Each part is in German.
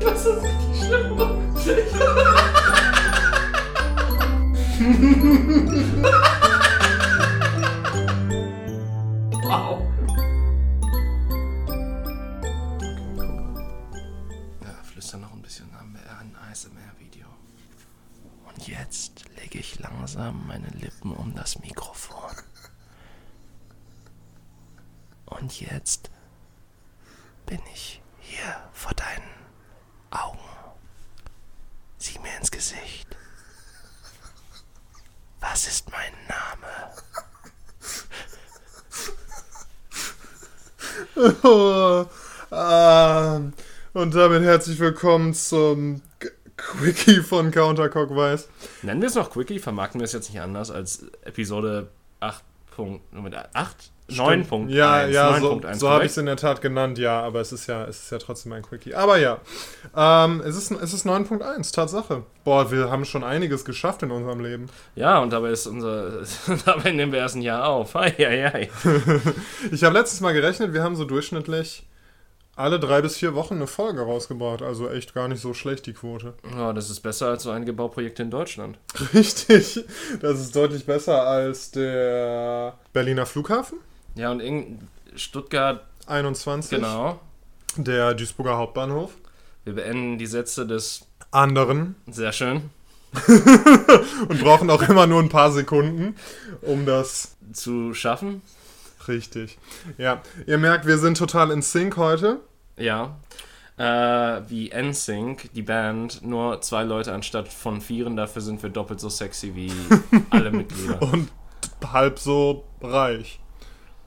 Das ist richtig schlimm. wow. Ja, flüster noch ein bisschen, wir ein ASMR-Video. Und jetzt lege ich langsam meine Lippen um das Mikrofon. Und jetzt bin ich hier vor deinen Augen. Sieh mir ins Gesicht. Was ist mein Name? Oh, ähm, und damit herzlich willkommen zum Quickie von Counter Clockwise. Nennen wir es noch Quickie, vermarkten wir es jetzt nicht anders als Episode 8. Moment, 8? 9.1. Ja, ja, so, 9.1, so habe ich es in der Tat genannt, ja, aber es ist ja, es ist ja trotzdem ein Quickie. Aber ja, ähm, es ist, es ist 9.1, Tatsache. Boah, wir haben schon einiges geschafft in unserem Leben. Ja, und dabei ist unser. dabei nehmen wir erst ein Jahr auf. Ei, ei, ei. Ich habe letztens mal gerechnet, wir haben so durchschnittlich alle drei bis vier Wochen eine Folge rausgebracht. Also echt gar nicht so schlecht, die Quote. Ja, das ist besser als so einige Bauprojekte in Deutschland. Richtig. Das ist deutlich besser als der Berliner Flughafen. Ja, und in Stuttgart, 21. genau. Der Duisburger Hauptbahnhof. Wir beenden die Sätze des. Anderen. Sehr schön. Und brauchen auch immer nur ein paar Sekunden, um das. Zu schaffen. Richtig. Ja, ihr merkt, wir sind total in Sync heute. Ja. Äh, wie NSYNC, die Band, nur zwei Leute anstatt von vieren. Dafür sind wir doppelt so sexy wie alle Mitglieder. Und halb so reich.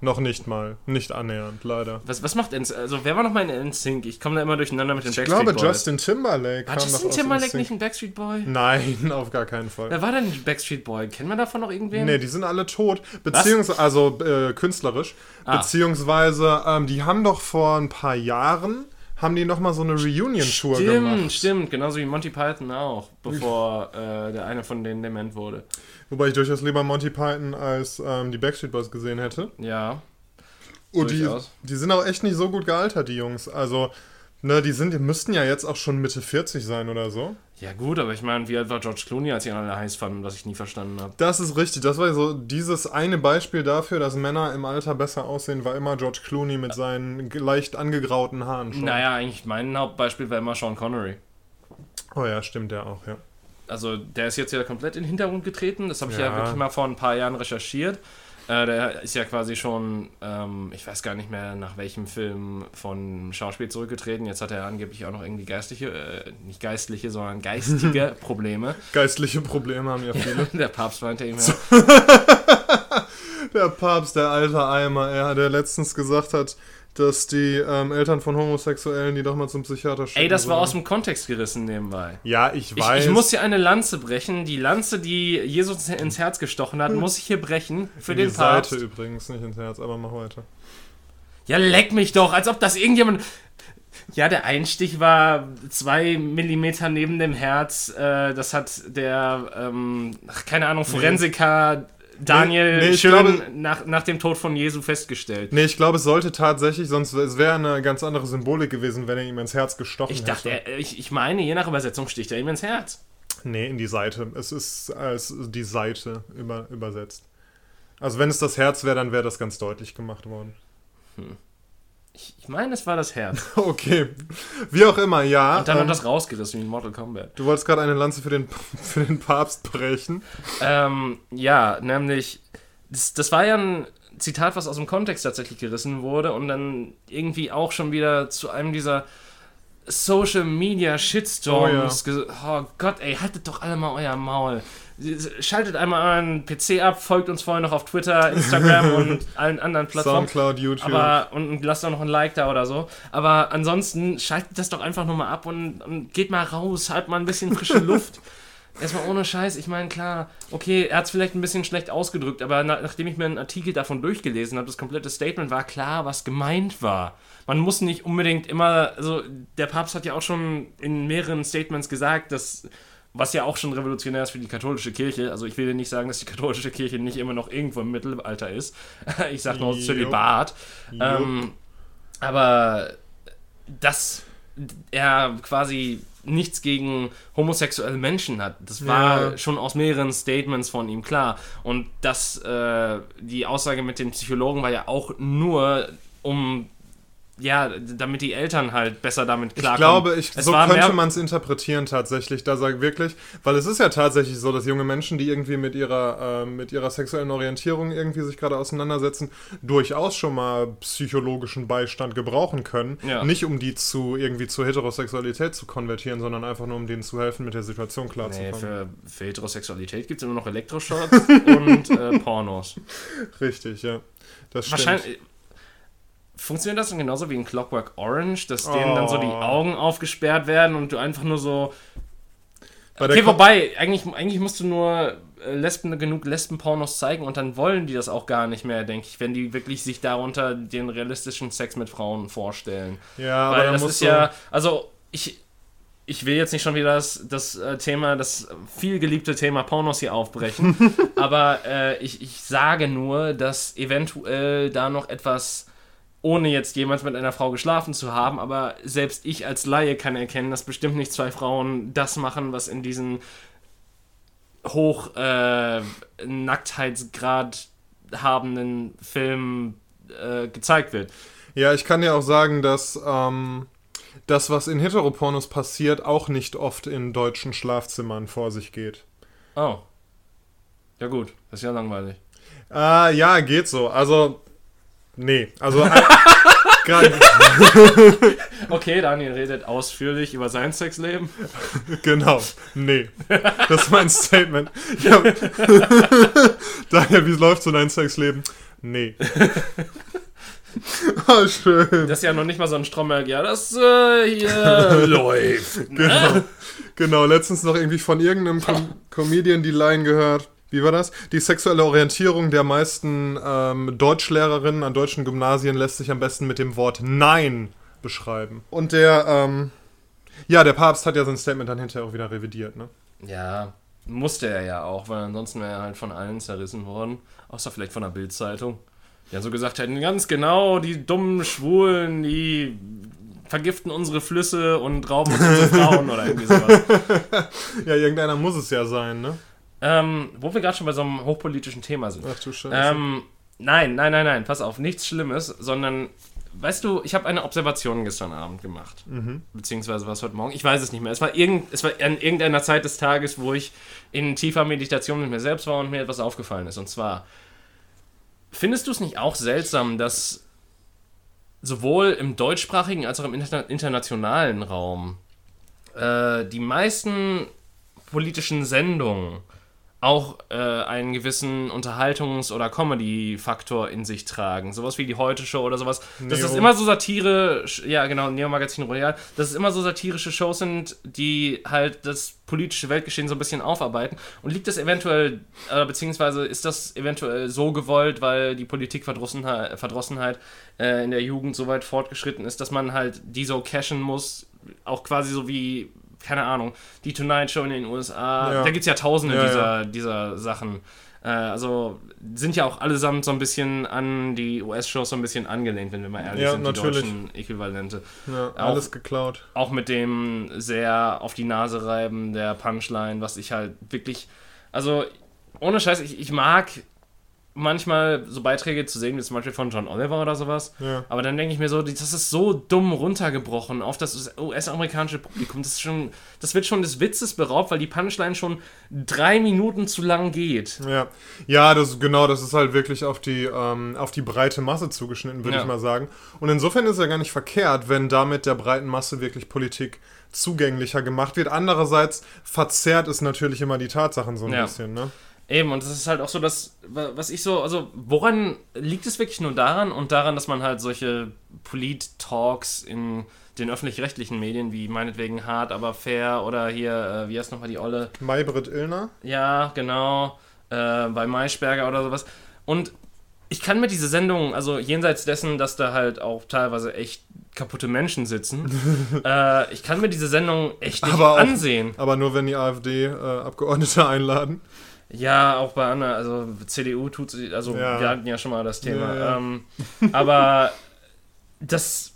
Noch nicht mal. Nicht annähernd, leider. Was, was macht NSYNC? Also, wer war nochmal in NSYNC? Ich komme da immer durcheinander mit den Ich Backstreet glaube, Boys. Justin Timberlake War Justin Timberlake nicht ein Backstreet Boy? Nein, auf gar keinen Fall. Wer war denn ein Backstreet Boy? Kennen wir davon noch irgendwen? Nee, die sind alle tot. Beziehungsweise, also äh, künstlerisch. Ah. Beziehungsweise, ähm, die haben doch vor ein paar Jahren, haben die nochmal so eine Reunion-Tour Stimmt, gemacht. stimmt. Genauso wie Monty Python auch, bevor äh, der eine von denen dement wurde. Wobei ich durchaus lieber Monty Python als ähm, die Backstreet Boys gesehen hätte. Ja. Und die, Durchaus. die sind auch echt nicht so gut gealtert, die Jungs. Also, ne, die sind, die müssten ja jetzt auch schon Mitte 40 sein oder so. Ja, gut, aber ich meine, wie alt war George Clooney, als ihn alle heiß fanden, was ich nie verstanden habe? Das ist richtig. Das war so dieses eine Beispiel dafür, dass Männer im Alter besser aussehen, war immer George Clooney mit seinen leicht angegrauten Haaren schon. Naja, eigentlich mein Hauptbeispiel war immer Sean Connery. Oh ja, stimmt der auch, ja. Also, der ist jetzt ja komplett in den Hintergrund getreten. Das habe ich ja. Ja. wirklich mal vor ein paar Jahren recherchiert. Äh, der ist ja quasi schon, ähm, ich weiß gar nicht mehr, nach welchem Film von Schauspiel zurückgetreten. Jetzt hat er angeblich auch noch irgendwie geistliche, äh, nicht geistliche, sondern geistige Probleme. Geistliche Probleme haben ja viele. Der Papst meinte ihm ja, Der Papst, der alte Eimer, er, der letztens gesagt hat, dass die ähm, Eltern von Homosexuellen, die doch mal zum Psychiater schicken ey, das war aus dem Kontext gerissen nebenbei. Ja, ich Ich, weiß. ich muss hier eine Lanze brechen. Die Lanze, die Jesus ins Herz gestochen hat, muss ich hier brechen für in die den Papst. Seite übrigens, nicht ins Herz, aber mach weiter. Ja, leck mich doch, als ob das irgendjemand. Ja, der Einstich war zwei Millimeter neben dem Herz. Äh, das hat der, ähm, keine Ahnung, Forensiker Daniel Nee, nee, ich schön glaube- nach, nach dem Tod von Jesu festgestellt. Nee, ich glaube, es sollte tatsächlich, sonst es wäre eine ganz andere Symbolik gewesen, wenn er ihm ins Herz gestochen Ich dachte, hätte. er, ich, ich meine, je nach Übersetzung sticht er ihm ins Herz. Nee, in die Seite. Es ist als die Seite über, übersetzt. Also wenn es das Herz wäre, dann wäre das ganz deutlich gemacht worden. Ich, ich meine, es war das Herz. Okay. Wie auch immer, ja. Und dann ähm, hat das rausgerissen wie in Mortal Kombat. du wolltest gerade eine Lanze für den, für den Papst brechen. Ähm, ja, nämlich, das, das war ja ein Zitat, was aus dem Kontext tatsächlich gerissen wurde und dann irgendwie auch schon wieder zu einem dieser Social Media Shitstorms. Oh, oh Gott, ey, haltet doch alle mal euer Maul. Schaltet einmal euren PC ab, folgt uns vorher noch auf Twitter, Instagram und allen anderen Plattformen. Soundcloud, YouTube. Aber, und lasst auch noch ein Like da oder so. Aber ansonsten schaltet das doch einfach nochmal ab und, und geht mal raus, halt mal ein bisschen frische Luft. Erstmal ohne Scheiß, ich meine, klar, okay, er hat es vielleicht ein bisschen schlecht ausgedrückt, aber na, nachdem ich mir einen Artikel davon durchgelesen habe, das komplette Statement war klar, was gemeint war. Man muss nicht unbedingt immer, also der Papst hat ja auch schon in mehreren Statements gesagt, dass, was ja auch schon revolutionär ist für die katholische Kirche, also ich will dir nicht sagen, dass die katholische Kirche nicht immer noch irgendwo im Mittelalter ist. Ich sag nur. Zölibat. Ähm, aber das er quasi nichts gegen homosexuelle Menschen hat. Das war Ja. schon aus mehreren Statements von ihm klar. Und das, äh, die Aussage mit den Psychologen war ja auch nur, um ja, damit die Eltern halt besser damit Ich klarkommen. glaube, ich, Es so könnte man es interpretieren tatsächlich, da sag wirklich, weil es ist ja tatsächlich so, dass junge Menschen, die irgendwie mit ihrer, äh, mit ihrer sexuellen Orientierung irgendwie sich gerade auseinandersetzen, durchaus schon mal psychologischen Beistand gebrauchen können. Ja. Nicht um die zu irgendwie zur Heterosexualität zu konvertieren, sondern einfach nur um denen zu helfen, mit der Situation Nee, klarzukommen. für, für Heterosexualität gibt es immer noch Elektroshots und äh, Pornos. Richtig, ja. Das stimmt. Wahrscheinlich. Funktioniert das dann genauso wie in Clockwork Orange, dass denen dann so die Oh. Augen aufgesperrt werden und du einfach nur so. Bei Okay, wobei, eigentlich, eigentlich musst du nur äh, Lesben, genug Lesben-Pornos zeigen und dann wollen die das auch gar nicht mehr, denke ich, wenn die wirklich sich darunter den realistischen Sex mit Frauen vorstellen. ja, aber Weil dann das ist ja, also ich, ich will jetzt nicht schon wieder das, das äh, Thema, das viel geliebte Thema Pornos hier aufbrechen, aber äh, ich, ich sage nur, dass eventuell da noch etwas, ohne jetzt jemals mit einer Frau geschlafen zu haben, aber selbst ich als Laie kann erkennen, dass bestimmt nicht zwei Frauen das machen, was in diesen hoch äh, Nacktheitsgrad habenden Filmen äh, gezeigt wird. Ja, ich kann dir auch sagen, dass ähm, das, was in Heteropornos passiert, auch nicht oft in deutschen Schlafzimmern vor sich geht. Oh. Ja gut, das ist ja langweilig. Äh, ja, geht so. Also, nee. Also, äh, Okay, Daniel redet ausführlich über sein Sexleben. genau. Nee. Das ist mein Statement. Hab, Daher, wie läuft so dein Sexleben? Nee. oh, schön. Das ist ja noch nicht mal so ein Stromberg. Ja, das äh, hier läuft. Genau. genau, letztens noch irgendwie von irgendeinem Com Comedian die Line gehört. Wie war das? Die sexuelle Orientierung der meisten ähm, Deutschlehrerinnen an deutschen Gymnasien lässt sich am besten mit dem Wort Nein beschreiben. Und der, ähm, ja, der Papst hat ja sein Statement dann hinterher auch wieder revidiert, ne? Ja, musste er ja auch, weil ansonsten wäre er halt von allen zerrissen worden. Außer vielleicht von der Bildzeitung. Die dann so gesagt hätten, ganz genau, die dummen Schwulen, die vergiften unsere Flüsse und rauben uns unsere Frauen oder irgendwie sowas. Ja, irgendeiner muss es ja sein, ne? Ähm, wo wir gerade schon bei so einem hochpolitischen Thema sind. Ach du Scheiße. Ähm, nein, nein, nein, nein, pass auf, nichts Schlimmes, sondern, weißt du, ich habe eine Observation gestern Abend gemacht. Beziehungsweise was heute Morgen, ich weiß es nicht mehr. Es war, irgend, es war an irgendeiner Zeit des Tages, wo ich in tiefer Meditation mit mir selbst war und mir etwas aufgefallen ist. Und zwar, findest du es nicht auch seltsam, dass sowohl im deutschsprachigen als auch im interna internationalen Raum äh, die meisten politischen Sendungen auch äh, einen gewissen Unterhaltungs- oder Comedy-Faktor in sich tragen. Sowas wie die Heute-Show oder sowas. Dass das Neo. immer so Satire, ja genau, Neo-Magazin Royal, dass es immer so satirische Shows sind, die halt das politische Weltgeschehen so ein bisschen aufarbeiten. Und liegt das eventuell, äh, beziehungsweise ist das eventuell so gewollt, weil die Politikverdrossenheit Verdrossenheit, äh, in der Jugend so weit fortgeschritten ist, dass man halt die so cashen muss, auch quasi so wie keine Ahnung, die Tonight Show in den USA, Ja. da gibt es ja tausende Ja, dieser, ja. dieser Sachen. Äh, also sind ja auch allesamt so ein bisschen an die US-Shows so ein bisschen angelehnt, wenn wir mal ehrlich sind, natürlich. die deutschen Äquivalente. ja, auch- alles geklaut. Auch mit dem sehr auf die Nase reiben der Punchline, was ich halt wirklich, also ohne Scheiß, ich, ich mag manchmal so Beiträge zu sehen, wie zum Beispiel von John Oliver oder sowas. Ja. Aber dann denke ich mir so, das ist so dumm runtergebrochen auf das US-amerikanische Publikum. Das, ist schon, das wird schon des Witzes beraubt, weil die Punchline schon drei Minuten zu lang geht. Ja, ja, das genau, das ist halt wirklich auf die ähm, auf die breite Masse zugeschnitten, würde Ja. ich mal sagen. Und insofern ist es ja gar nicht verkehrt, wenn damit der breiten Masse wirklich Politik zugänglicher gemacht wird. Andererseits verzerrt es natürlich immer die Tatsachen so ein Ja. bisschen, ne? Eben, und das ist halt auch so, dass, was ich so, also, woran liegt es wirklich nur daran und daran, dass man halt solche Polit-Talks in den öffentlich-rechtlichen Medien, wie meinetwegen Hart, aber fair oder hier, äh, wie heißt nochmal die Olle? Maybrit Illner? Ja, genau. Äh, bei Maischberger oder sowas. Und ich kann mir diese Sendung, also jenseits dessen, dass da halt auch teilweise echt kaputte Menschen sitzen, äh, ich kann mir diese Sendung echt nicht Aber auch- ansehen. Aber nur wenn die AfD-Abgeordnete einladen. Ja, auch bei anderen, also CDU tut sie, also Ja. wir hatten ja schon mal das Thema. Ja. Ähm, aber das,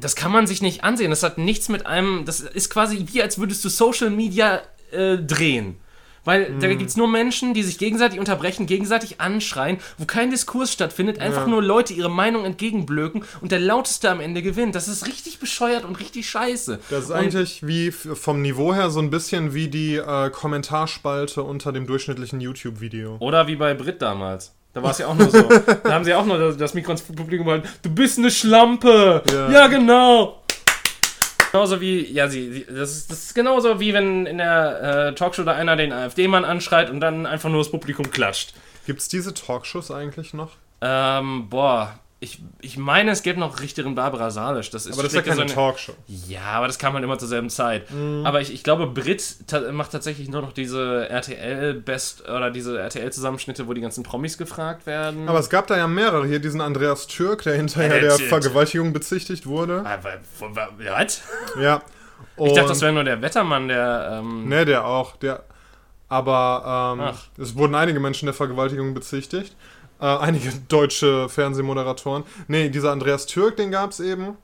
das kann man sich nicht ansehen. Das hat nichts mit einem. Das ist quasi wie, als würdest du Social Media äh, drehen. Weil da Mhm. gibt es nur Menschen, die sich gegenseitig unterbrechen, gegenseitig anschreien, wo kein Diskurs stattfindet, einfach Ja. nur Leute ihre Meinung entgegenblöken und der Lauteste am Ende gewinnt. Das ist richtig bescheuert und richtig scheiße. Das ist und, eigentlich wie vom Niveau her so ein bisschen wie die äh, Kommentarspalte unter dem durchschnittlichen YouTube-Video. Oder wie bei Brit damals. Da war es ja auch nur so. da haben sie auch nur das, das Mikro ins Publikum gehalten. Du bist eine Schlampe. Ja. Ja, genau. Genauso wie, ja, sie, sie das, ist, das ist genauso wie wenn in der äh, Talkshow da einer den AfD-Mann anschreit und dann einfach nur das Publikum klatscht. Gibt es diese Talkshows eigentlich noch? Ähm, boah, ich, ich meine, es gäbe noch Richterin Barbara Salisch. Das ist Aber das ist ja keine so Talkshow. Ja, aber das kam halt immer zur selben Zeit. Aber ich, ich glaube, Brit ta macht tatsächlich nur noch diese RTL-Best oder diese RTL-Zusammenschnitte, wo die ganzen Promis gefragt werden. Aber es gab da ja mehrere. Hier diesen Andreas Türk, der hinterher der Vergewaltigung bezichtigt wurde. Wa- was? Ja. Ich dachte, das wäre nur der Wettermann, der. Ähm, Ne, der auch. Der, aber ähm, es wurden einige Menschen der Vergewaltigung bezichtigt. Äh, einige deutsche Fernsehmoderatoren. Ne, dieser Andreas Türk, den gab es eben.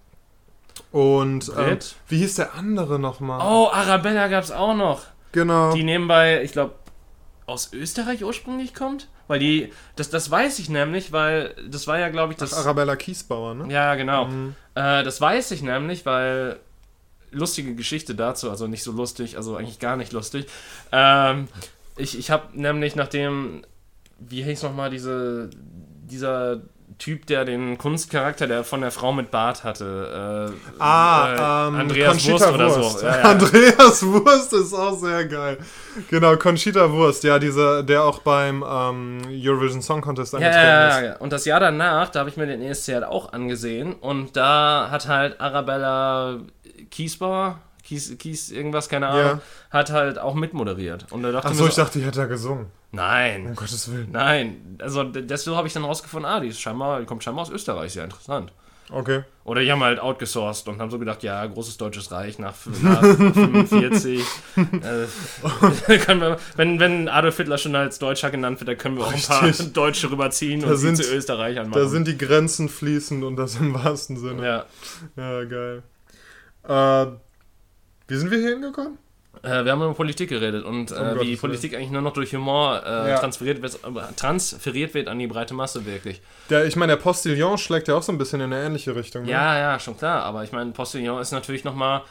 Und Brit? wie hieß der andere nochmal? Oh, Arabella gab es auch noch. genau. Die nebenbei, ich glaube, aus Österreich ursprünglich kommt. Weil die. Das, das weiß ich nämlich, weil das war ja, glaube ich, das. Arabella Kiesbauer, ne? Ja, genau. Äh, das weiß ich nämlich, weil lustige Geschichte dazu, also nicht so lustig, also eigentlich gar nicht lustig. Ähm, ich ich habe nämlich nachdem, wie hieß nochmal diese, dieser Typ, der den Kunstcharakter, der von der Frau mit Bart hatte. Äh, Ah, äh, ähm, Andreas Conchita Wurst oder Wurst. so. Ja, ja. Andreas Wurst ist auch sehr geil. Genau, Conchita Wurst, ja, dieser, der auch beim ähm, Eurovision Song Contest Ja, angetreten ja, ja, ist. ja. Und das Jahr danach, da habe ich mir den ESC halt auch angesehen und da hat halt Arabella Kiesbauer, Kies, Kies irgendwas, keine Ahnung, Ja. hat halt auch mitmoderiert. Und da dachte Ach ich so, mir ich dachte, die hätte da gesungen. Nein, Um Gottes Willen. nein. Also d- deswegen habe ich dann rausgefunden, ah, die ist scheinbar, die kommt scheinbar aus Österreich, sehr interessant. Okay. Oder die haben halt outgesourced und haben so gedacht, ja, großes deutsches Reich nach, nach 45. äh, wir, wenn, wenn Adolf Hitler schon als Deutscher genannt wird, dann können wir auch ein paar. Deutsche rüberziehen Da und sie sind- zu Österreichern machen. Da sind die Grenzen fließend und das im wahrsten Sinne. ja. Ja, geil. Äh, wie sind wir hier hingekommen? Äh, wir haben über Politik geredet und äh, wie Politik eigentlich nur noch durch Humor äh, Ja. transferiert, wird, transferiert wird an die breite Masse wirklich. Der, ich meine, der Postillon schlägt ja auch so ein bisschen in eine ähnliche Richtung. Ne? Ja, ja, schon klar. Aber ich meine, Postillon ist natürlich nochmal,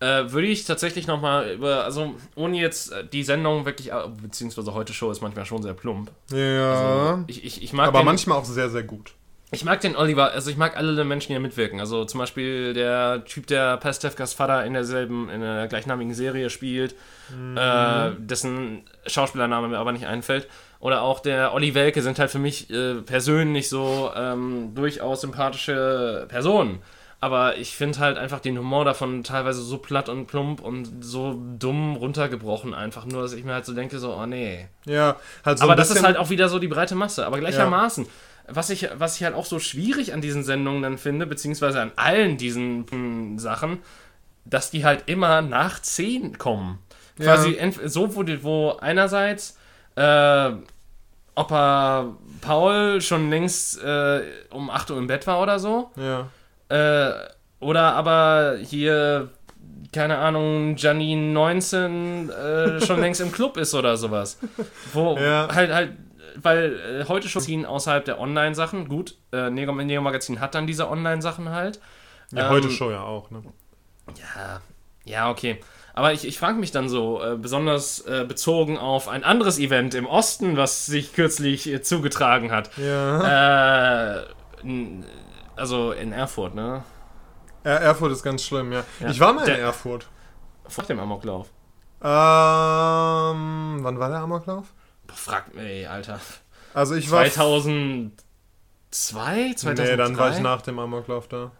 äh, würde ich tatsächlich nochmal über, also ohne jetzt äh, die Sendung wirklich, äh, beziehungsweise heute Show ist manchmal schon sehr plump. Ja. Also, ich, ich, ich mag aber den, manchmal auch sehr, sehr gut. Ich mag den Oliver, also ich mag alle Menschen, die da mitwirken. Also zum Beispiel der Typ, der Pastewkas Vater in derselben, in der gleichnamigen Serie spielt, äh, dessen Schauspielername mir aber nicht einfällt. Oder auch der Olli Welke sind halt für mich äh, persönlich so ähm, durchaus sympathische Personen. Aber ich finde halt einfach den Humor davon teilweise so platt und plump und so dumm runtergebrochen einfach nur, dass ich mir halt so denke, so, oh nee. Ja, halt so Aber das ist halt auch wieder so die breite Masse. Aber gleichermaßen, was, ich, was ich halt auch so schwierig an diesen Sendungen dann finde, beziehungsweise an allen diesen hm, Sachen, dass die halt immer nach 10 kommen. Ja. Quasi so, wo, die, wo einerseits äh, Opa Paul schon längst äh, um 8 Uhr im Bett war oder so. Ja. Äh, oder aber hier, keine Ahnung, Janine 19 äh, schon längst im Club ist oder sowas. Wo Ja. halt, halt, weil äh, heute schon ziehen außerhalb der Online-Sachen, gut, äh, Neo, Neo Magazin hat dann diese Online-Sachen halt. Ja, Ähm, heute Show ja auch, ne? Ja, ja, okay. Aber ich, ich frage mich dann so, äh, besonders äh, bezogen auf ein anderes Event im Osten, was sich kürzlich äh, zugetragen hat. Ja. Äh, also in Erfurt, ne? Er Erfurt ist ganz schlimm, ja. Ja. Ich war mal in Der- Erfurt. Vor dem Amoklauf. Ähm, wann war der Amoklauf? Boah, frag ey, Alter. Also ich war... 2002? 2003? Nee, dann war ich nach dem Amoklauf da.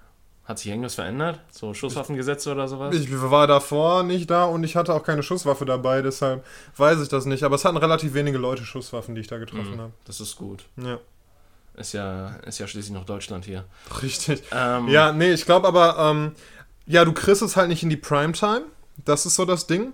Hat sich irgendwas verändert? So Schusswaffengesetze oder sowas? Ich war davor nicht da und ich hatte auch keine Schusswaffe dabei, deshalb weiß ich das nicht. Aber es hatten relativ wenige Leute Schusswaffen, die ich da getroffen habe. das ist gut. Ja, Ist ja, ist ja schließlich noch Deutschland hier. richtig. Ähm, Ja, nee, ich glaube aber, ähm, ja, du kriegst es halt nicht in die Primetime. Das ist so das Ding.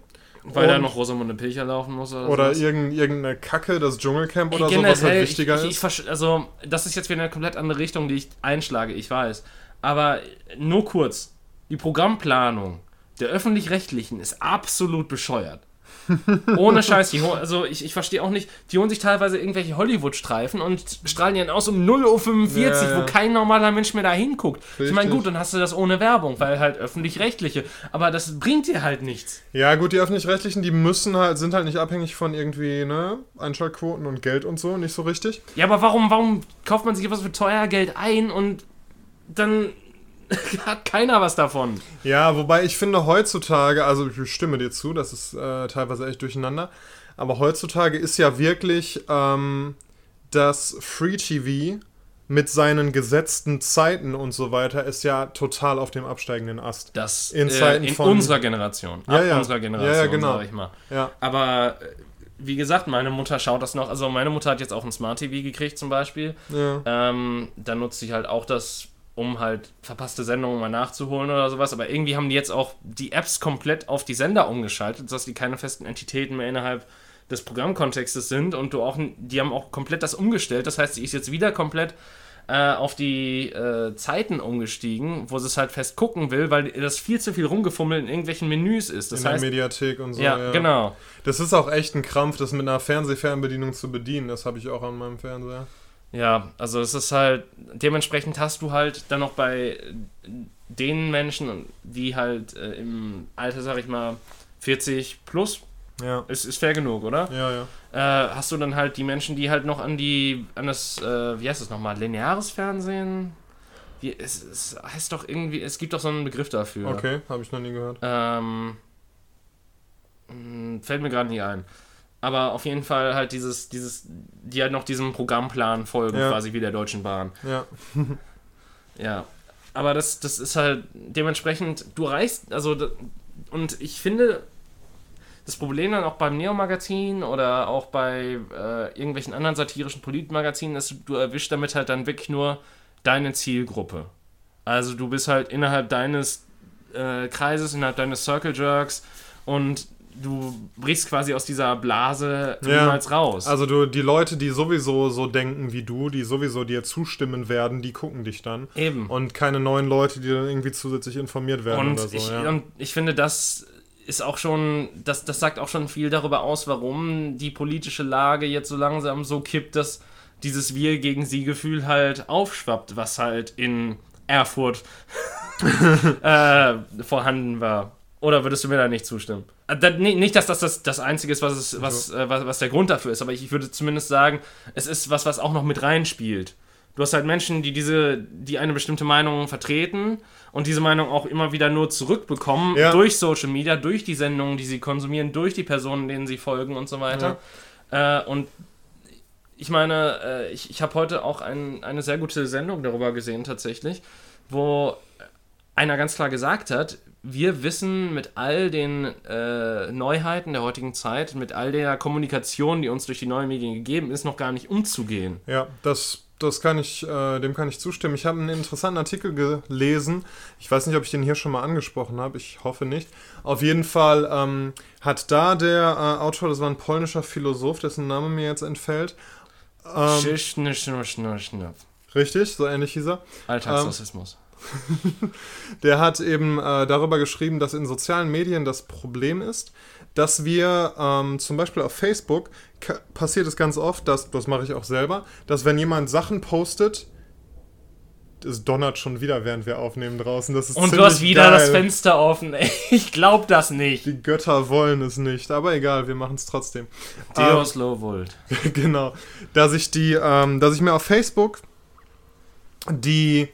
Weil da noch Rosamunde Pilcher laufen muss oder, Oder irgend, irgendeine Kacke, das Dschungelcamp oder Ey, so, was halt wichtiger ich, ich, ist. Also, das ist jetzt wieder eine komplett andere Richtung, die ich einschlage, ich weiß. Aber nur kurz, die Programmplanung der öffentlich-rechtlichen ist absolut bescheuert. Ohne Scheiß, die also ich, ich verstehe auch nicht, die holen sich teilweise irgendwelche Hollywood-Streifen und strahlen die dann aus um 0.45 Uhr, Ja, ja. wo kein normaler Mensch mehr da hinguckt. Ich meine, gut, dann hast du das ohne Werbung, weil halt öffentlich-rechtliche. Aber das bringt dir halt nichts. Ja, gut, die öffentlich-rechtlichen, die müssen halt, sind halt nicht abhängig von irgendwie, ne, Einschaltquoten und Geld und so, nicht so richtig. Ja, aber warum, warum kauft man sich etwas für teuer Geld ein und dann hat keiner was davon? Ja, wobei ich finde heutzutage, also ich stimme dir zu, das ist äh, teilweise echt durcheinander, aber heutzutage ist ja wirklich ähm, das Free TV mit seinen gesetzten Zeiten und so weiter ist ja total auf dem absteigenden Ast. Das In äh, Zeiten in von- unserer Generation. Ja, ab ja. unserer Generation, Ja, ja, genau. sag ich mal. Ja, Aber äh, wie gesagt, meine Mutter schaut das noch. Also meine Mutter hat jetzt auch ein Smart TV gekriegt zum Beispiel. ja. Ähm, da nutzt sie halt auch das, um halt verpasste Sendungen mal nachzuholen oder sowas. Aber irgendwie haben die jetzt auch die Apps komplett auf die Sender umgeschaltet, sodass die keine festen Entitäten mehr innerhalb des Programmkontextes sind und du auch, die haben auch komplett das umgestellt. Das heißt, sie ist jetzt wieder komplett äh, auf die äh, Zeiten umgestiegen, wo sie es halt fest gucken will, weil das viel zu viel rumgefummelt in irgendwelchen Menüs ist. Das in der heißt, Mediathek und so. ja, genau. Das ist auch echt ein Krampf, das mit einer Fernsehfernbedienung zu bedienen. Das habe ich auch an meinem Fernseher. Ja, also es ist halt, dementsprechend hast du halt dann noch bei den Menschen, die halt äh, im Alter, sag ich mal, 40 plus, Ja, ist, ist fair genug, oder? ja, ja. Äh, hast du dann halt die Menschen, die halt noch an die, an das, äh, wie heißt es nochmal, lineares Fernsehen? Wie, es, es heißt doch irgendwie, es gibt doch so einen Begriff dafür. Okay, habe ich noch nie gehört. Ähm, mh, fällt mir gerade nicht ein. Aber auf jeden Fall halt dieses, dieses, die halt noch diesem Programmplan folgen, Ja. quasi wie der Deutschen Bahn. Ja, Ja. Aber das, das ist halt dementsprechend, du reichst, also, und ich finde, das Problem dann auch beim Neo-Magazin oder auch bei äh, irgendwelchen anderen satirischen Politmagazinen ist, du erwischst damit halt dann wirklich nur deine Zielgruppe. Also du bist halt innerhalb deines äh, Kreises, innerhalb deines Circle Jerks und du brichst quasi aus dieser Blase Ja. niemals raus. also du, die Leute, die sowieso so denken wie du, die sowieso dir zustimmen werden, die gucken dich dann. Eben. Und keine neuen Leute, die dann irgendwie zusätzlich informiert werden Und, oder so. ich, ja. und ich finde, das ist auch schon, das, das sagt auch schon viel darüber aus, warum die politische Lage jetzt so langsam so kippt, dass dieses Wir gegen sie Gefühl halt aufschwappt, was halt in Erfurt äh, vorhanden war. Oder würdest du mir da nicht zustimmen? Äh, nicht, dass das, das das Einzige ist, was, es, was, äh, was, was der Grund dafür ist, aber ich würde zumindest sagen, es ist was, was auch noch mit reinspielt. Du hast halt Menschen, die diese, die eine bestimmte Meinung vertreten und diese Meinung auch immer wieder nur zurückbekommen Ja. durch Social Media, durch die Sendungen, die sie konsumieren, durch die Personen, denen sie folgen und so weiter. Äh, und ich meine, äh, ich, ich habe heute auch ein, eine sehr gute Sendung darüber gesehen tatsächlich, wo einer ganz klar gesagt hat, wir wissen mit all den äh, Neuheiten der heutigen Zeit, mit all der Kommunikation, die uns durch die neuen Medien gegeben ist, noch gar nicht umzugehen. Ja, das, das kann ich, äh, dem kann ich zustimmen. Ich habe einen interessanten Artikel gelesen. Ich weiß nicht, ob ich den hier schon mal angesprochen habe. Ich hoffe nicht. Auf jeden Fall ähm, hat da der äh, Autor, das war ein polnischer Philosoph, dessen Name mir jetzt entfällt. Ähm, richtig, so ähnlich hieß er. Alltagsrassismus. Der hat eben äh, darüber geschrieben, dass in sozialen Medien das Problem ist, dass wir ähm, zum Beispiel auf Facebook passiert es ganz oft, dass, das mache ich auch selber, dass wenn jemand Sachen postet, es donnert schon wieder, während wir aufnehmen draußen. Das ist Und du hast wieder geil. das Fenster offen. Ich glaub das nicht. Die Götter wollen es nicht, aber egal, wir machen es trotzdem. Deus lo vult. genau. Dass ich die, ähm, dass ich mir auf Facebook die.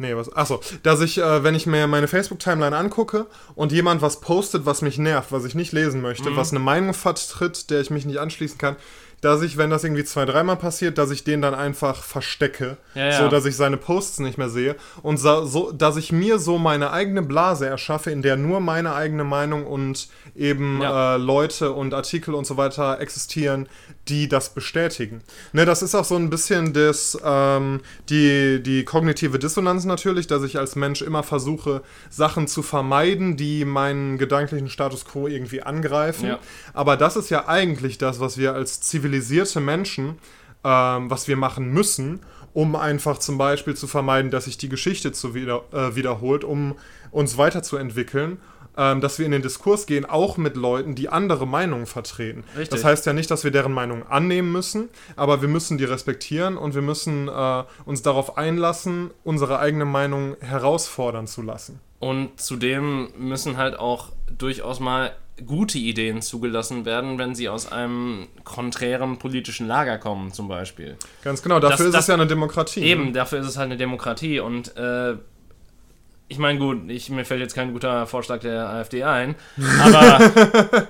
Nee, was. Achso, dass ich, äh, wenn ich mir meine Facebook-Timeline angucke und jemand was postet, was mich nervt, was ich nicht lesen möchte, was eine Meinung vertritt, der ich mich nicht anschließen kann, dass ich, wenn das irgendwie zwei, dreimal passiert, dass ich den dann einfach verstecke, Ja, ja. so dass ich seine Posts nicht mehr sehe und so, so, dass ich mir so meine eigene Blase erschaffe, in der nur meine eigene Meinung und eben Ja. äh, Leute und Artikel und so weiter existieren, die das bestätigen. Ne, das ist auch so ein bisschen das, ähm, die, die kognitive Dissonanz natürlich, dass ich als Mensch immer versuche, Sachen zu vermeiden, die meinen gedanklichen Status quo irgendwie angreifen. Aber das ist ja eigentlich das, was wir als zivilisierte Menschen, ähm, was wir machen müssen, um einfach zum Beispiel zu vermeiden, dass sich die Geschichte zu wieder, äh, wiederholt, um uns weiterzuentwickeln ähm, dass wir in den Diskurs gehen, auch mit Leuten, die andere Meinungen vertreten. Richtig. Das heißt ja nicht, dass wir deren Meinung annehmen müssen, aber wir müssen die respektieren und wir müssen äh, uns darauf einlassen, unsere eigene Meinung herausfordern zu lassen. Und zudem müssen halt auch durchaus mal gute Ideen zugelassen werden, wenn sie aus einem konträren politischen Lager kommen, zum Beispiel. Ganz genau, dafür das, ist das, es ja eine Demokratie. Eben, ne? dafür ist es halt eine Demokratie. Und äh, ich meine, gut, ich, mir fällt jetzt kein guter Vorschlag der AfD ein, aber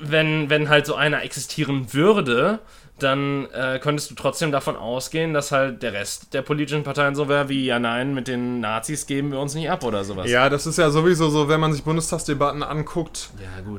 wenn, wenn halt so einer existieren würde, dann äh, könntest du trotzdem davon ausgehen, dass halt der Rest der politischen Parteien so wäre wie, ja nein, mit den Nazis geben wir uns nicht ab oder sowas. Ja, das ist ja sowieso so, wenn man sich Bundestagsdebatten anguckt,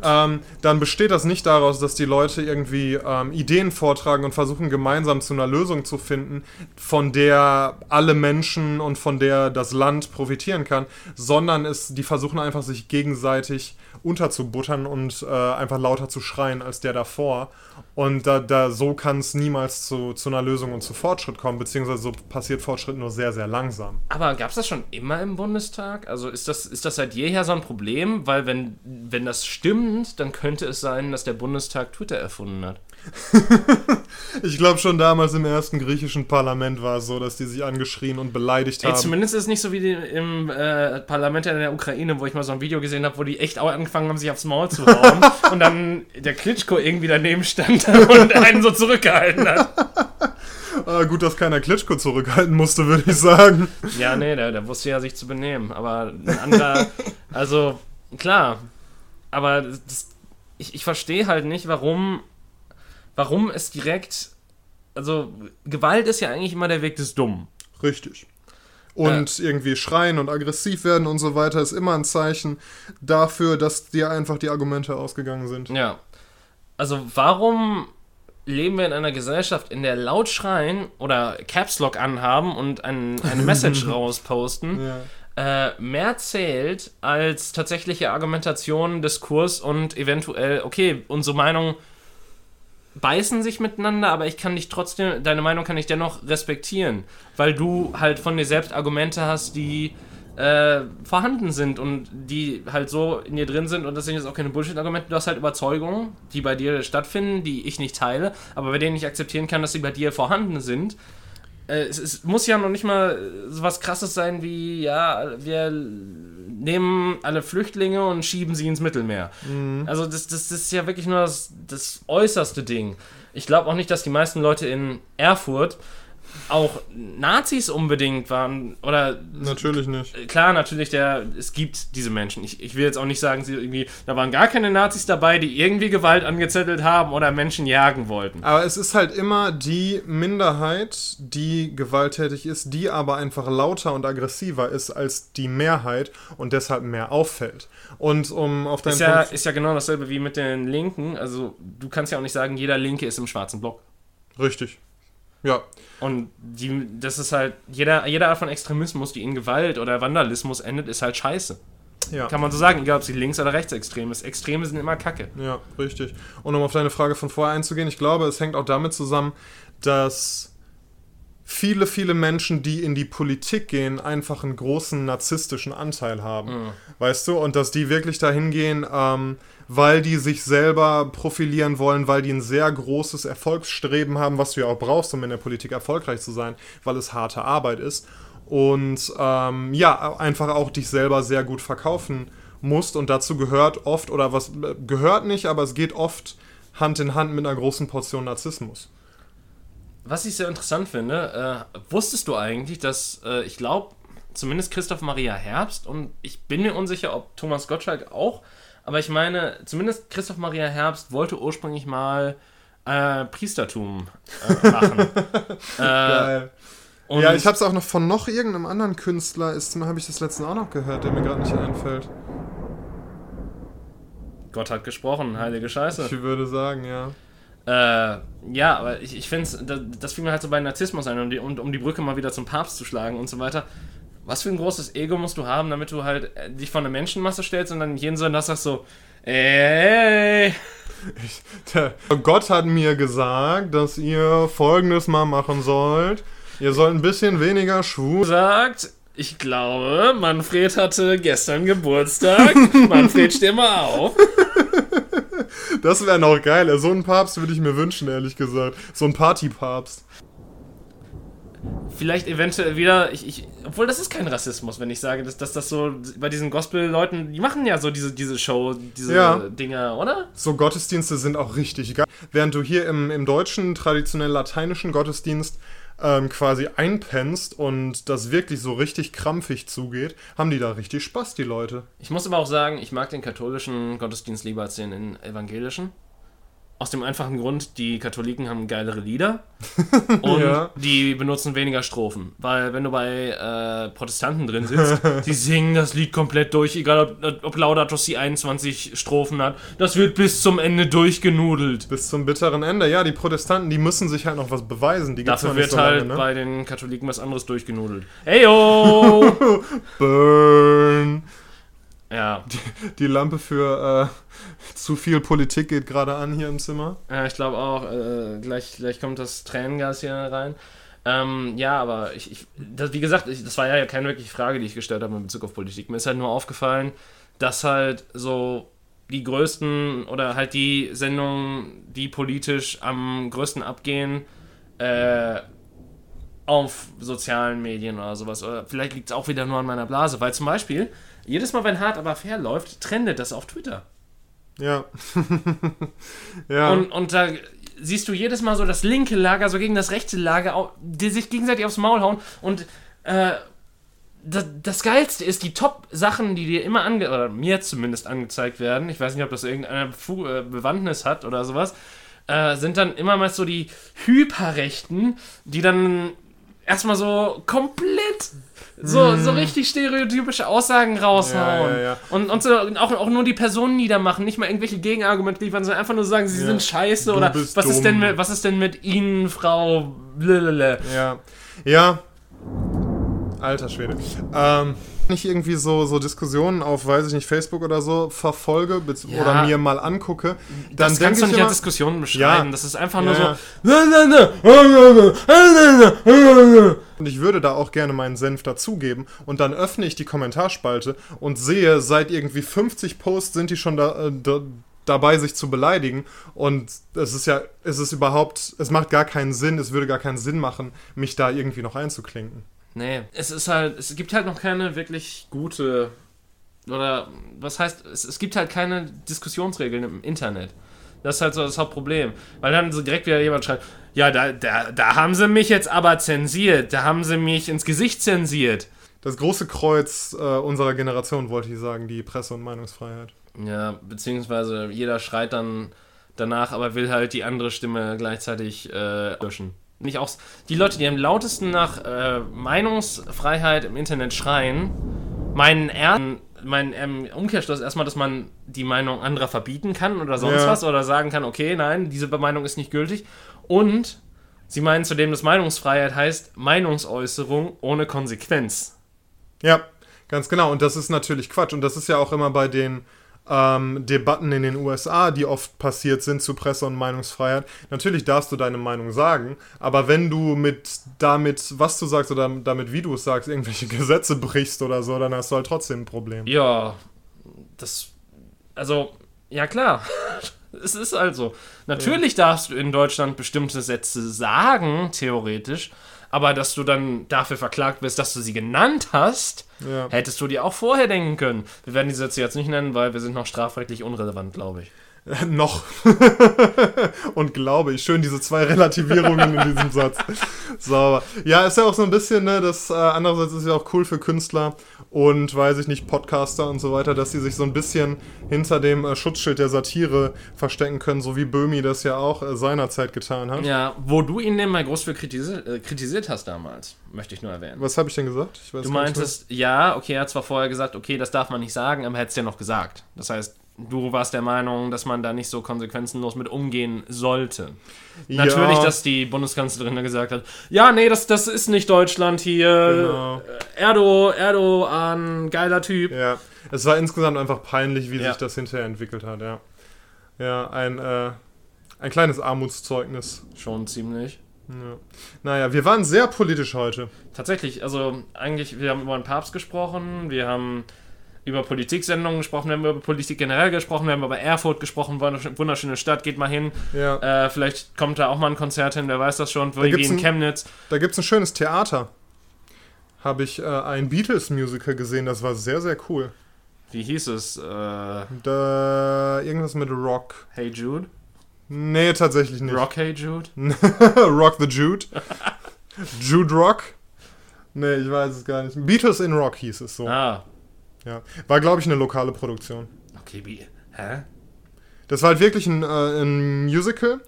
ja, ähm, dann besteht das nicht daraus, dass die Leute irgendwie ähm, Ideen vortragen und versuchen gemeinsam zu einer Lösung zu finden, von der alle Menschen und von der das Land profitieren kann, sondern es, die versuchen einfach sich gegenseitig unterzubuttern und äh, einfach lauter zu schreien als der davor. Und da, da so kann es niemals zu, zu einer Lösung und zu Fortschritt kommen, beziehungsweise so passiert Fortschritt nur sehr, sehr langsam. Aber gab es das schon immer im Bundestag? Also ist das, ist das seit jeher so ein Problem? Weil wenn, wenn das stimmt, dann könnte es sein, dass der Bundestag Twitter erfunden hat. ich glaube schon damals im ersten griechischen Parlament war es so, dass die sich angeschrien und beleidigt haben. Ey, zumindest ist es nicht so wie im äh, Parlament in der Ukraine, wo ich mal so ein Video gesehen habe, wo die echt auch angefangen haben, sich aufs Maul zu hauen und dann der Klitschko irgendwie daneben stand und einen so zurückgehalten hat. Ah, gut, dass keiner Klitschko zurückhalten musste, würde ich sagen. Ja, nee, der, der wusste ja sich zu benehmen. Aber ein anderer, also klar, aber das, ich, ich verstehe halt nicht, warum warum es direkt. Also, Gewalt ist ja eigentlich immer der Weg des Dummen. Richtig. Und äh, irgendwie schreien und aggressiv werden und so weiter ist immer ein Zeichen dafür, dass dir einfach die Argumente ausgegangen sind. Ja. Also, warum leben wir in einer Gesellschaft, in der laut schreien oder Caps Lock anhaben und ein, eine Message rausposten ja. äh, mehr zählt als tatsächliche Argumentation, Diskurs und eventuell, okay, unsere Meinung beißen sich miteinander, aber ich kann dich trotzdem, deine Meinung kann ich dennoch respektieren, weil du halt von dir selbst Argumente hast, die äh, vorhanden sind und die halt so in dir drin sind und das sind jetzt auch keine Bullshit-Argumente, du hast halt Überzeugungen, die bei dir stattfinden, die ich nicht teile, aber bei denen ich akzeptieren kann, dass sie bei dir vorhanden sind. Äh, es, es, muss ja noch nicht mal so was krasses sein wie, ja, wir nehmen alle Flüchtlinge und schieben sie ins Mittelmeer. Mhm. Also das, das, das, ist ja wirklich nur das, das äußerste Ding. Ich glaube auch nicht, dass die meisten Leute in Erfurt auch Nazis unbedingt waren oder natürlich nicht. Klar, natürlich der es gibt diese Menschen. Ich, ich will jetzt auch nicht sagen, sie irgendwie da waren gar keine Nazis dabei, die irgendwie Gewalt angezettelt haben oder Menschen jagen wollten. Aber es ist halt immer die Minderheit, die gewalttätig ist, die aber einfach lauter und aggressiver ist als die Mehrheit und deshalb mehr auffällt. Und um auf deinen ist ja, ist ja genau dasselbe wie mit den Linken, also du kannst ja auch nicht sagen, jeder Linke ist im schwarzen Block. Richtig. Ja. Und die, das ist halt, jeder, jede Art von Extremismus, die in Gewalt oder Vandalismus endet, ist halt scheiße. Ja. Kann man so sagen, egal ob sie links- oder rechtsextrem ist. Extreme sind immer Kacke. Ja, richtig. Und um auf deine Frage von vorher einzugehen, ich glaube, es hängt auch damit zusammen, dass viele, viele Menschen, die in die Politik gehen, einfach einen großen narzisstischen Anteil haben. Mhm. Weißt du? Und dass die wirklich dahin gehen, ähm, weil die sich selber profilieren wollen, weil die ein sehr großes Erfolgsstreben haben, was du ja auch brauchst, um in der Politik erfolgreich zu sein, weil es harte Arbeit ist. Und ähm, ja, einfach auch dich selber sehr gut verkaufen musst. Und dazu gehört oft, oder was äh, gehört nicht, aber es geht oft Hand in Hand mit einer großen Portion Narzissmus was ich sehr interessant finde, äh, wusstest du eigentlich, dass äh, ich glaube, zumindest Christoph Maria Herbst und ich bin mir unsicher, ob Thomas Gottschalk auch, aber ich meine, zumindest Christoph Maria Herbst wollte ursprünglich mal äh, Priestertum äh, machen. Äh, Geil. ja, ich habe es auch noch von noch irgendeinem anderen Künstler, habe ich das letzte auch noch gehört, der mir gerade nicht einfällt. Gott hat gesprochen, heilige Scheiße. Ich würde sagen, ja. Äh, ja, aber ich, ich finde, das, das fiel mir halt so bei Narzissmus ein, um die, um, um die Brücke mal wieder zum Papst zu schlagen und so weiter. Was für ein großes Ego musst du haben, damit du halt äh, dich von der Menschenmasse stellst und dann jeden so das sagst so, ey. Ich, der Gott hat mir gesagt, dass ihr folgendes mal machen sollt. Ihr sollt ein bisschen weniger schwul. Sagt, ich glaube, Manfred hatte gestern Geburtstag. Manfred, steh mal auf. Das wäre noch geil. So einen Papst würde ich mir wünschen, ehrlich gesagt. So ein Partypapst. Vielleicht eventuell wieder, ich, ich, obwohl das ist kein Rassismus, wenn ich sage, dass, dass das so bei diesen Gospel-Leuten, die machen ja so diese, diese Show, diese Ja. Dinger, oder? So Gottesdienste sind auch richtig geil. Während du hier im, im deutschen, traditionell lateinischen Gottesdienst ähm, quasi einpennst und das wirklich so richtig krampfig zugeht, haben die da richtig Spaß, die Leute. Ich muss aber auch sagen, ich mag den katholischen Gottesdienst lieber als den evangelischen. Aus dem einfachen Grund, die Katholiken haben geilere Lieder und Ja. die benutzen weniger Strophen. Weil wenn du bei äh, Protestanten drin sitzt, die singen das Lied komplett durch, egal ob, ob Laudato Si 21 Strophen hat. Das wird bis zum Ende durchgenudelt. Bis zum bitteren Ende. Ja, die Protestanten, die müssen sich halt noch was beweisen. Die Dafür wird so halt lange, ne? bei den Katholiken was anderes durchgenudelt. Heyo! Burn. Ja, Die Lampe für äh, zu viel Politik geht gerade an hier im Zimmer. Ja, ich glaube auch. Äh, gleich, gleich kommt das Tränengas hier rein. Ähm, ja, aber ich, ich das, wie gesagt, ich, das war ja keine wirkliche Frage, die ich gestellt habe in Bezug auf Politik. Mir ist halt nur aufgefallen, dass halt so die größten oder halt die Sendungen, die politisch am größten abgehen, äh, auf sozialen Medien oder sowas. Oder vielleicht liegt es auch wieder nur an meiner Blase, weil zum Beispiel, jedes Mal, wenn Hart aber fair läuft, trendet das auf Twitter. Ja. ja. Und, und da siehst du jedes Mal so das linke Lager so gegen das rechte Lager, die sich gegenseitig aufs Maul hauen. Und äh, das, das Geilste ist, die Top-Sachen, die dir immer ange oder mir zumindest angezeigt werden, ich weiß nicht, ob das irgendeine Fu äh, Bewandtnis hat oder sowas, äh, sind dann immer mal so die Hyperrechten, die dann erstmal so komplett so, so richtig stereotypische Aussagen raushauen. Ja, ja, ja. Und, und so, auch, auch nur die Personen niedermachen, nicht mal irgendwelche Gegenargumente liefern, sondern einfach nur sagen, sie sind scheiße Du oder was ist, denn mit, was ist denn mit Ihnen, Frau Blablabla. Ja. Ja. Alter Schwede. Ähm, wenn ich irgendwie so, so Diskussionen auf, weiß ich nicht, Facebook oder so verfolge ja. oder mir mal angucke, dann das kannst du nicht immer, als Diskussion beschreiben. Ja. Das ist einfach nur ja. so. Und ich würde da auch gerne meinen Senf dazugeben. Und dann öffne ich die Kommentarspalte und sehe, seit irgendwie 50 Posts sind die schon da, da dabei, sich zu beleidigen. Und es ist ja, es ist überhaupt, es macht gar keinen Sinn, es würde gar keinen Sinn machen, mich da irgendwie noch einzuklinken. Nee, es ist halt, es gibt halt noch keine wirklich gute, oder was heißt, es, es gibt halt keine Diskussionsregeln im Internet. Das ist halt so das Hauptproblem. Weil dann so direkt wieder jemand schreibt, ja, da, da, da haben sie mich jetzt aber zensiert, da haben sie mich ins Gesicht zensiert. Das große Kreuz äh, unserer Generation, wollte ich sagen, die Presse- und Meinungsfreiheit. Ja, beziehungsweise jeder schreit dann danach, aber will halt die andere Stimme gleichzeitig äh, löschen. Nicht auch die Leute, die am lautesten nach äh, Meinungsfreiheit im Internet schreien, meinen er mein ähm, Umkehrschluss erstmal, dass man die Meinung anderer verbieten kann oder sonst Ja. was oder sagen kann, okay, nein, diese Meinung ist nicht gültig. Und sie meinen zudem, dass Meinungsfreiheit heißt Meinungsäußerung ohne Konsequenz. Ja, ganz genau. Und das ist natürlich Quatsch. Und das ist ja auch immer bei den ähm, Debatten in den USA, die oft passiert sind zu Presse- und Meinungsfreiheit. Natürlich darfst du deine Meinung sagen, aber wenn du mit damit, was du sagst oder damit, wie du es sagst, irgendwelche Gesetze brichst oder so, dann hast du halt trotzdem ein Problem. Ja, das. Also, ja klar. Es ist also. Natürlich darfst du in Deutschland bestimmte Sätze sagen, theoretisch, aber dass du dann dafür verklagt wirst, dass du sie genannt hast, Ja. hättest du dir auch vorher denken können. Wir werden die Sätze jetzt nicht nennen, weil wir sind noch strafrechtlich unrelevant, glaube ich. Noch. und glaube ich. Schön diese zwei Relativierungen in diesem Satz. Sauber. Ja, ist ja auch so ein bisschen, ne, das äh, andererseits ist ja auch cool für Künstler und weiß ich nicht, Podcaster und so weiter, dass sie sich so ein bisschen hinter dem äh, Schutzschild der Satire verstecken können, so wie Böhmi das ja auch äh, seinerzeit getan hat. Ja, wo du ihn denn mal groß für kritisi äh, kritisiert hast damals, möchte ich nur erwähnen. Was habe ich denn gesagt? Ich Du meintest, ja, okay, er hat zwar vorher gesagt, okay, das darf man nicht sagen, aber er hätte es ja noch gesagt. Das heißt, du warst der Meinung, dass man da nicht so konsequenzenlos mit umgehen sollte. mehr. Natürlich, ja, dass die Bundeskanzlerin da gesagt hat, ja, nee, das, das ist nicht Deutschland hier. Genau. Erdo, Erdogan, geiler Typ. Ja, es war insgesamt einfach peinlich, wie Ja. sich das hinterher entwickelt hat, ja. Ja, ein, äh, ein kleines Armutszeugnis. Schon ziemlich. Ja. Naja, wir waren sehr politisch heute. Tatsächlich, also eigentlich, wir haben über den Papst gesprochen, wir haben über Politiksendungen gesprochen, wir haben über Politik generell gesprochen, wir haben über Erfurt gesprochen, wunderschöne Stadt, geht mal hin. Ja. Äh, vielleicht kommt da auch mal ein Konzert hin, wer weiß das schon, Da gibt's in ein- Chemnitz. Da gibt es ein schönes Theater. Habe ich äh, ein Beatles-Musical gesehen, das war sehr, sehr cool. Wie hieß es? Äh, Da irgendwas mit Rock. hey Jude? Nee, tatsächlich nicht. Rock Hey Jude? Rock the Jude. Jude Rock. Nee, ich weiß es gar nicht. Beatles in Rock hieß es so. Ah, Ja. War, glaube ich, eine lokale Produktion. okay, wie, hä? Das war halt wirklich ein, äh, ein Musical,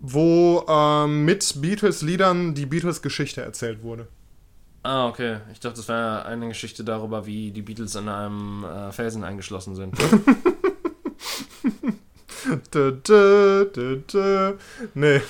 wo ähm, mit Beatles-Liedern die Beatles-Geschichte erzählt wurde. Ah, okay. Ich dachte, das wäre eine Geschichte darüber, wie die Beatles in einem äh, Felsen eingeschlossen sind. Nee,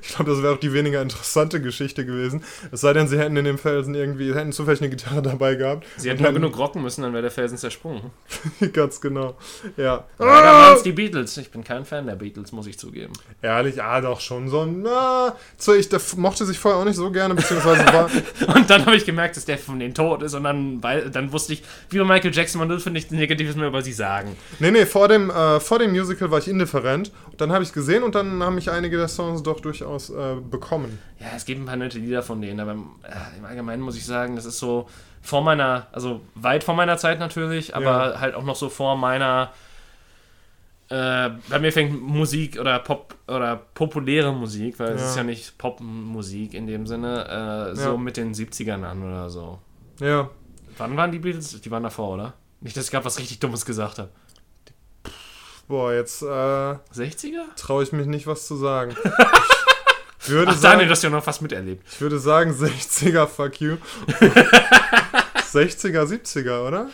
ich glaube, das wäre auch die weniger interessante Geschichte gewesen. Es sei denn, sie hätten in dem Felsen irgendwie, hätten zufällig eine Gitarre dabei gehabt. Sie hätten nur dann- genug rocken müssen, dann wäre der Felsen zersprungen. Ganz genau. Ja. Da waren es die Beatles. Ich bin kein Fan der Beatles, muss ich zugeben. Ehrlich, ja, doch schon so. Na, so, ich mochte sich vorher auch nicht so gerne, beziehungsweise war. Und dann habe ich gemerkt, dass der von denen tot ist und dann, weil, dann wusste ich, wie bei Michael Jackson, man dürfte nichts Negatives mehr über sie sagen. Nee, nee, vor dem, äh, vor dem Musical war ich indifferent. Dann habe ich es gesehen und dann haben mich einige der Songs doch durchaus äh, bekommen. Ja, es gibt ein paar nette Lieder von denen, aber im, äh, im Allgemeinen muss ich sagen, das ist so vor meiner, also weit vor meiner Zeit natürlich, aber Ja. halt auch noch so vor meiner. Äh, bei mir fängt Musik oder Pop oder populäre Musik, weil es Ja. ist ja nicht Popmusik in dem Sinne, äh, so Ja. mit den 70ern an oder so. Ja. Wann waren die Beatles? Die waren davor, oder? Nicht, dass ich gerade was richtig Dummes gesagt habe. Boah, jetzt äh, 60er? traue ich mich nicht, was zu sagen. Ich würde, Ach, sagen, Daniel, du hast ja noch fast miterlebt. ich würde sagen 60er, fuck you. 60er, 70er, oder?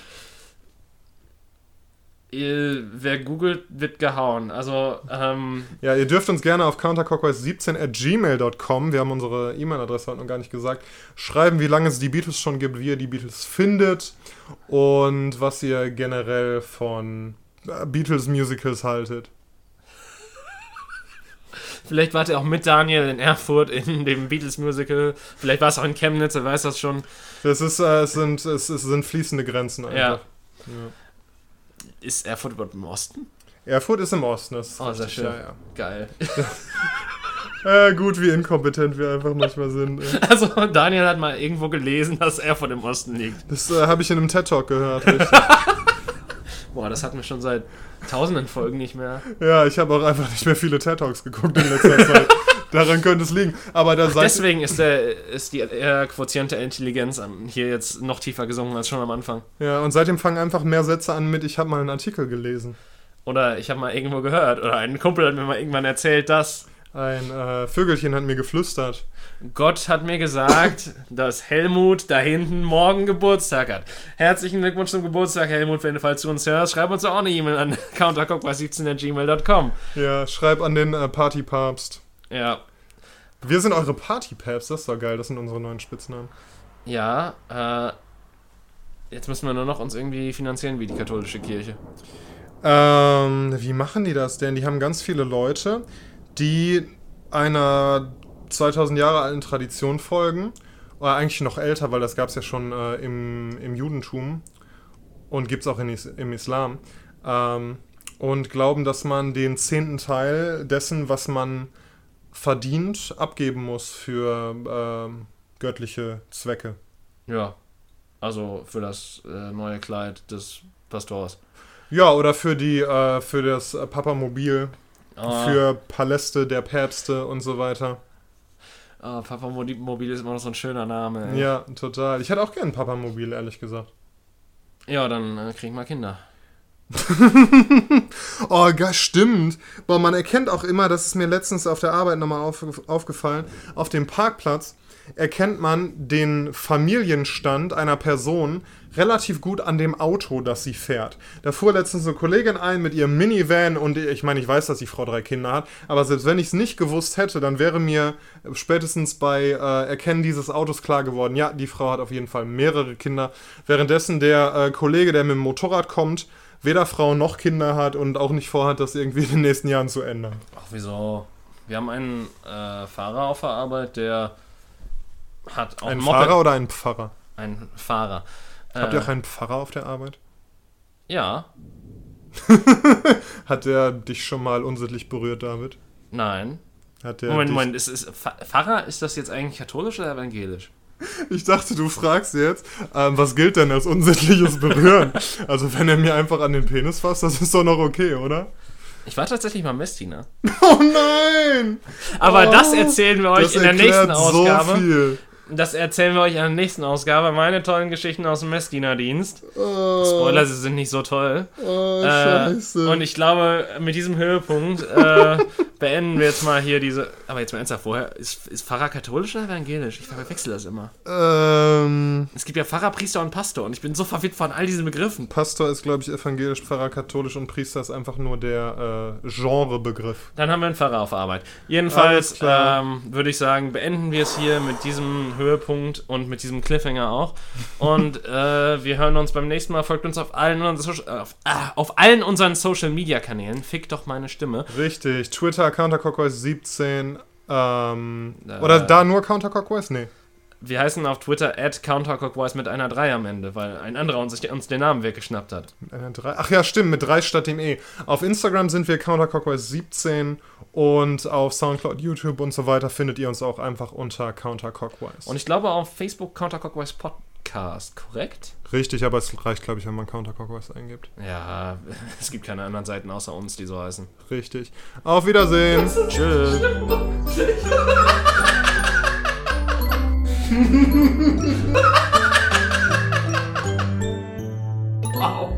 Ihr- Wer googelt, wird gehauen. Also, ähm, Ja, ihr dürft uns gerne auf counterclockwise17 at gmail.com, wir haben unsere E-Mail-Adresse heute noch gar nicht gesagt, schreiben, wie lange es die Beatles schon gibt, wie ihr die Beatles findet und was ihr generell von Beatles-Musicals haltet. vielleicht wart ihr auch mit Daniel in Erfurt in dem Beatles-Musical. Vielleicht war es auch in Chemnitz, er weiß das schon. Das ist, äh, es, sind, es, es sind fließende Grenzen einfach. Ja. Ja. Ist Erfurt überhaupt im Osten? Erfurt ist im Osten, das ist Oh, sehr richtig, schön. Ja, Geil. ja. Äh, gut, wie inkompetent wir einfach manchmal sind. Also, Daniel hat mal irgendwo gelesen, dass Erfurt im Osten liegt. Das äh, habe ich in einem TED-Talk gehört. Boah, das hatten wir schon seit tausenden Folgen nicht mehr. Ja, ich habe auch einfach nicht mehr viele TED-Talks geguckt in letzter Zeit. Daran könnte es liegen. Aber da seid Deswegen ist, der, ist die äh, Quotient der Intelligenz hier jetzt noch tiefer gesungen als schon am Anfang. Ja, und seitdem fangen einfach mehr Sätze an mit, ich habe mal einen Artikel gelesen. Oder ich habe mal irgendwo gehört, oder ein Kumpel hat mir mal irgendwann erzählt, dass Ein äh, Vögelchen hat mir geflüstert. Gott hat mir gesagt, dass Helmut da hinten morgen Geburtstag hat. Herzlichen Glückwunsch zum Geburtstag, Helmut, wenn du falls du uns hörst. Schreib uns auch eine E-Mail an countercock17.gmail.com. Ja, schreib an den äh, Partypapst. Ja, Wir sind eure Partypaps, das ist doch geil, das sind unsere neuen Spitznamen. ja, äh, jetzt müssen wir nur noch uns irgendwie finanzieren wie die katholische Kirche. Ähm, wie machen die das denn? Die haben ganz viele Leute, die einer 2000 Jahre alten Tradition folgen. Oder eigentlich noch älter, weil das gab es ja schon äh, im, im Judentum und gibt es auch in im Islam. Ähm, und glauben, dass man den zehnten Teil dessen, was man verdient, abgeben muss für ähm, göttliche Zwecke. Ja, also für das äh, neue Kleid des Pastors. Ja, oder für die, äh, für das äh, Papamobil, Ah, für Paläste der Päpste und so weiter. ah, Papa Mobil ist immer noch so ein schöner Name. ey. Ja, total. Ich hätte auch gern ein Papamobil, ehrlich gesagt. ja dann äh, kriegen wir Kinder. Oh, geil, stimmt. Boah, man erkennt auch immer, das ist mir letztens auf der Arbeit nochmal auf, aufgefallen, auf dem Parkplatz erkennt man den Familienstand einer Person relativ gut an dem Auto, das sie fährt. Da fuhr letztens eine Kollegin ein mit ihrem Minivan und ich meine, ich weiß, dass die Frau drei Kinder hat, aber selbst wenn ich es nicht gewusst hätte, dann wäre mir spätestens bei äh, Erkennen dieses Autos klar geworden, ja, die Frau hat auf jeden Fall mehrere Kinder. Währenddessen der äh, Kollege, der mit dem Motorrad kommt, weder Frau noch Kinder hat und auch nicht vorhat, das irgendwie in den nächsten Jahren zu ändern. Ach, wieso? Wir haben einen äh, Fahrer auf der Arbeit, der hat auch Ein. Fahrer oder ein Pfarrer? Ein Fahrer. Habt Äh, ihr auch einen Pfarrer auf der Arbeit? Ja, Hat der dich schon mal unsittlich berührt, David? nein. Hat der Moment. Moment, ist, ist, Pfa- Pfarrer, ist das jetzt eigentlich katholisch oder evangelisch? Ich dachte, du fragst jetzt, ähm, was gilt denn als unsittliches Berühren? also wenn er mir einfach an den Penis fasst, das ist doch noch okay, oder? Ich war tatsächlich mal Messdiener. Oh nein! Aber Oh, das erzählen wir euch in der nächsten Ausgabe. So viel. Das erzählen wir euch in der nächsten Ausgabe. Meine tollen Geschichten aus dem Messdienerdienst. Oh, Spoiler, sie sind nicht so toll. Oh, Äh, scheiße. und ich glaube, mit diesem Höhepunkt äh, beenden wir jetzt mal hier diese. Aber jetzt mal ernsthaft, vorher. Ist, ist Pfarrer katholisch oder evangelisch? Ich verwechsel das immer. ähm, Es gibt ja Pfarrer, Priester und Pastor und ich bin so verwirrt von all diesen Begriffen. Pastor ist, glaube ich, evangelisch, Pfarrer katholisch und Priester ist einfach nur der äh, Genrebegriff. Dann haben wir einen Pfarrer auf Arbeit. Jedenfalls ähm, würde ich sagen, beenden wir es hier mit diesem Höhepunkt und mit diesem Cliffhanger auch. Und äh, wir hören uns beim nächsten Mal. Folgt uns auf allen, unseren Social- auf, ah, auf allen unseren Social Media Kanälen. Fick doch meine Stimme. Richtig. Twitter, CounterClockwise17. Ähm, Äh. oder da nur CounterClockwise? Nee. Wir heißen auf Twitter at counterclockwise mit einer 3 am Ende, weil ein anderer uns, uns den Namen weggeschnappt hat. Mit einer drei. Ach ja, stimmt, mit 3 statt dem E. Auf Instagram sind wir CounterClockwise17 und auf Soundcloud, YouTube und so weiter findet ihr uns auch einfach unter CounterClockwise. Und ich glaube auf Facebook counterclockwise Podcast, korrekt? Richtig, aber es reicht, glaube ich, wenn man Counterclockwise eingibt. Ja, es gibt keine anderen Seiten außer uns, die so heißen. Richtig. Auf Wiedersehen. Tschüss. wow.